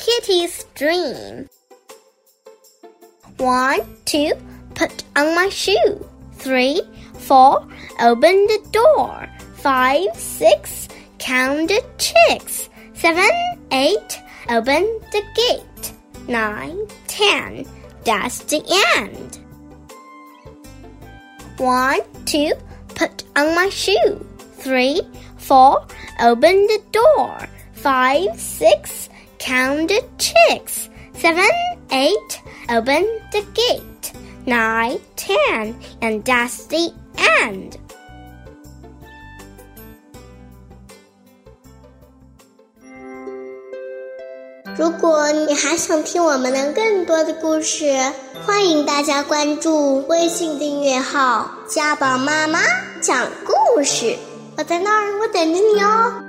Kitty's dream. One, two, put on my shoe. Three, four, open the door. Five, six, count the chicks. Seven, eight, open the gate. Nine, ten, that's the end. One, two, put on my shoe. Three, four, open the door. Five, six, count the chicks. Seven, eight, open the gate. Nine, ten, and that's the end. 如果你还想听我们的更多的故事，欢迎大家关注微信订阅号“家宝妈妈讲故事”。我在那儿，我等着你哦。